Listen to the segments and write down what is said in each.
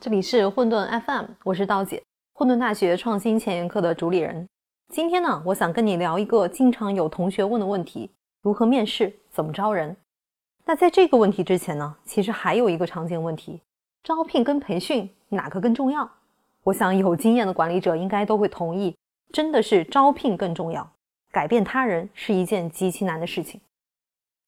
这里是混沌 FM，我是刀姐，混沌大学创新前沿课的主理人。今天呢，我想跟你聊一个经常有同学问的问题：如何面试，怎么招人？那在这个问题之前呢，其实还有一个常见问题：招聘跟培训哪个更重要？我想有经验的管理者应该都会同意，真的是招聘更重要。改变他人是一件极其难的事情。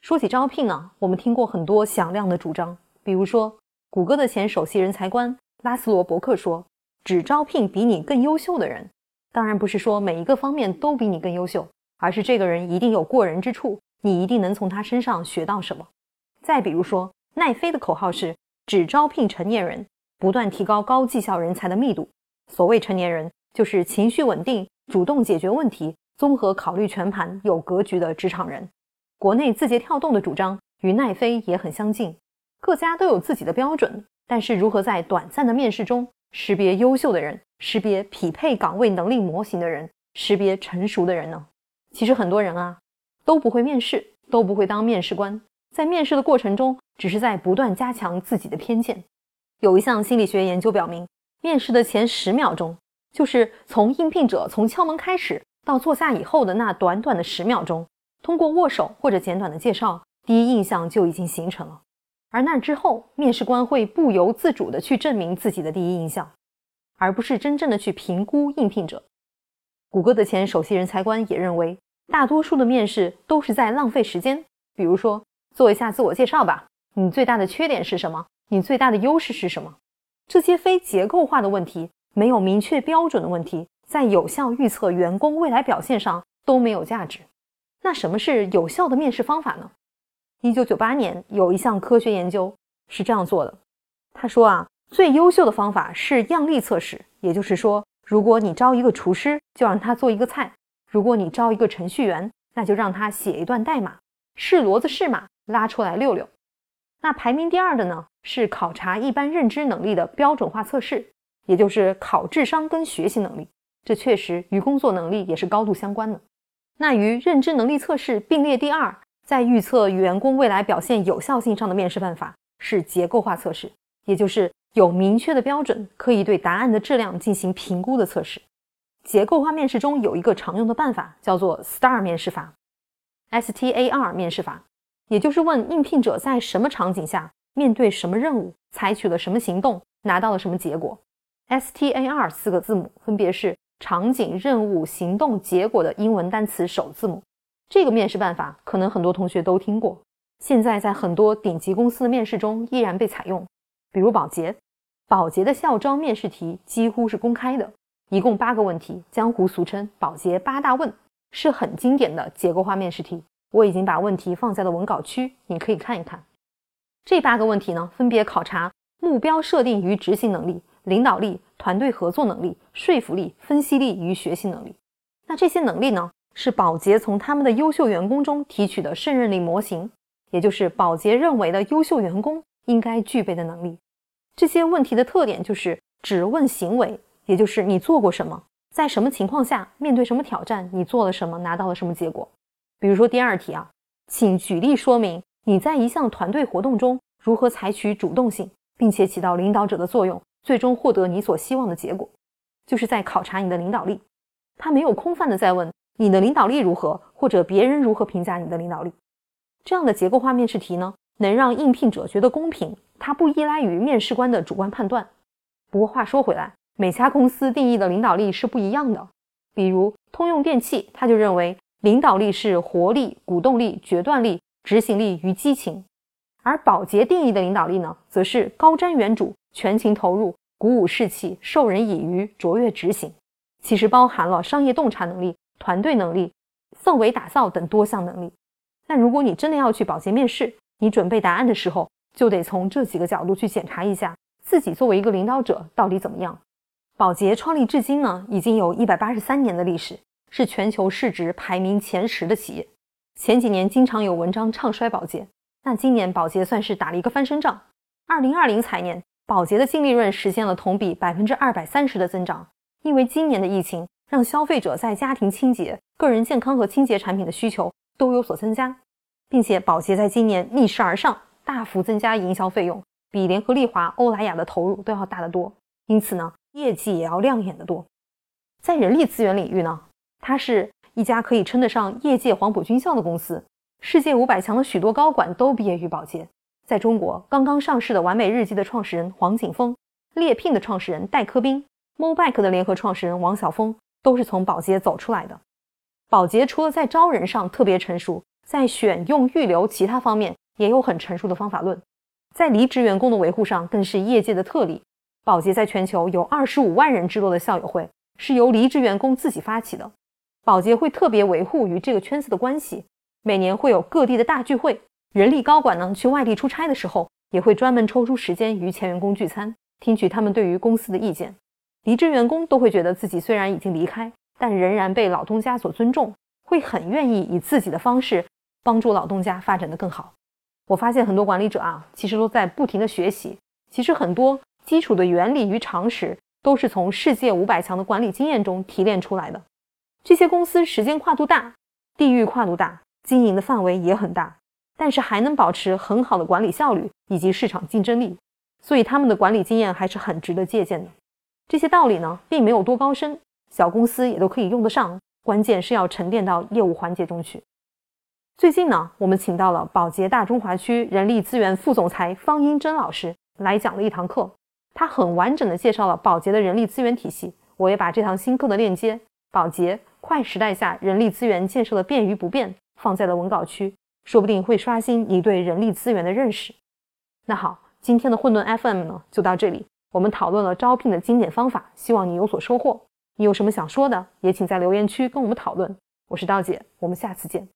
说起招聘呢，我们听过很多响亮的主张，比如说。谷歌的前首席人才官拉斯罗伯克说：“只招聘比你更优秀的人，当然不是说每一个方面都比你更优秀，而是这个人一定有过人之处，你一定能从他身上学到什么。”再比如说，奈飞的口号是“只招聘成年人”，不断提高高绩效人才的密度。所谓成年人，就是情绪稳定、主动解决问题、综合考虑全盘、有格局的职场人。国内字节跳动的主张与奈飞也很相近。各家都有自己的标准，但是如何在短暂的面试中识别优秀的人，识别匹配岗位能力模型的人，识别成熟的人呢？其实很多人啊都不会面试，都不会当面试官，在面试的过程中，只是在不断加强自己的偏见。有一项心理学研究表明，面试的前十秒钟，就是从应聘者从敲门开始到坐下以后的那短短的十秒钟，通过握手或者简短的介绍，第一印象就已经形成了。而那之后，面试官会不由自主地去证明自己的第一印象，而不是真正的去评估应聘者。谷歌的前首席人才官也认为，大多数的面试都是在浪费时间。比如说，做一下自我介绍吧，你最大的缺点是什么？你最大的优势是什么？这些非结构化的问题，没有明确标准的问题，在有效预测员工未来表现上都没有价值。那什么是有效的面试方法呢？一九九八年有一项科学研究是这样做的，他说啊，最优秀的方法是样例测试，也就是说，如果你招一个厨师，就让他做一个菜；如果你招一个程序员，那就让他写一段代码，是骡子是马，拉出来溜溜。那排名第二的呢，是考察一般认知能力的标准化测试，也就是考智商跟学习能力，这确实与工作能力也是高度相关的。那与认知能力测试并列第二。在预测员工未来表现有效性上的面试办法是结构化测试，也就是有明确的标准，可以对答案的质量进行评估的测试。结构化面试中有一个常用的办法，叫做 STAR 面试法，STAR 面试法，也就是问应聘者在什么场景下面对什么任务，采取了什么行动，拿到了什么结果。STAR 四个字母分别是场景、任务、行动、结果的英文单词首字母。这个面试办法可能很多同学都听过，现在在很多顶级公司的面试中依然被采用。比如宝洁，宝洁的校招面试题几乎是公开的，一共八个问题，江湖俗称“宝洁八大问”，是很经典的结构化面试题。我已经把问题放在了文稿区，你可以看一看。这八个问题呢，分别考察目标设定与执行能力、领导力、团队合作能力、说服力、分析力与学习能力。那这些能力呢？是宝洁从他们的优秀员工中提取的胜任力模型，也就是宝洁认为的优秀员工应该具备的能力。这些问题的特点就是只问行为，也就是你做过什么，在什么情况下，面对什么挑战，你做了什么，拿到了什么结果。比如说第二题啊，请举例说明你在一项团队活动中如何采取主动性，并且起到领导者的作用，最终获得你所希望的结果，就是在考察你的领导力。他没有空泛的在问。你的领导力如何，或者别人如何评价你的领导力？这样的结构化面试题呢，能让应聘者觉得公平，它不依赖于面试官的主观判断。不过话说回来，每家公司定义的领导力是不一样的。比如通用电气，他就认为领导力是活力、鼓动力、决断力、执行力与激情；而宝洁定义的领导力呢，则是高瞻远瞩、全情投入、鼓舞士气、授人以渔、卓越执行。其实包含了商业洞察能力。团队能力、氛围打造等多项能力。那如果你真的要去保洁面试，你准备答案的时候，就得从这几个角度去检查一下自己作为一个领导者到底怎么样。保洁创立至今呢，已经有一百八十三年的历史，是全球市值排名前十的企业。前几年经常有文章唱衰保洁，那今年保洁算是打了一个翻身仗。二零二零财年，保洁的净利润实现了同比百分之二百三十的增长，因为今年的疫情。让消费者在家庭清洁、个人健康和清洁产品的需求都有所增加，并且宝洁在今年逆势而上，大幅增加营销费用，比联合利华、欧莱雅的投入都要大得多，因此呢，业绩也要亮眼得多。在人力资源领域呢，它是一家可以称得上业界黄埔军校的公司。世界五百强的许多高管都毕业于宝洁。在中国，刚刚上市的完美日记的创始人黄景峰，猎聘的创始人戴科斌，Mobike 的联合创始人王晓峰，都是从宝洁走出来的。宝洁除了在招人上特别成熟，在选用预留其他方面也有很成熟的方法论。在离职员工的维护上，更是业界的特例。宝洁在全球有二十五万人之多的校友会。是由离职员工自己发起的，保洁会特别维护与这个圈子的关系。每年会有各地的大聚会，人力高管呢去外地出差的时候，也会专门抽出时间与前员工聚餐，听取他们对于公司的意见。离职员工都会觉得自己虽然已经离开，但仍然被老东家所尊重，会很愿意以自己的方式帮助老东家发展的更好。我发现很多管理者啊，其实都在不停的学习，其实很多基础的原理与常识。都是从世界五百强的管理经验中提炼出来的。这些公司时间跨度大，地域跨度大，经营的范围也很大，但是还能保持很好的管理效率以及市场竞争力，所以他们的管理经验还是很值得借鉴的。这些道理呢，并没有多高深，小公司也都可以用得上，关键是要沉淀到业务环节中去。最近呢，我们请到了宝洁大中华区人力资源副总裁方英珍老师来讲了一堂课。他很完整的介绍了宝洁的人力资源体系，我也把这堂新课的链接“宝洁快时代下人力资源建设的变与不变”放在了文稿区，说不定会刷新你对人力资源的认识。那好，今天的混沌 FM 呢就到这里，我们讨论了招聘的经典方法，希望你有所收获。你有什么想说的，也请在留言区跟我们讨论。我是道姐，我们下次见。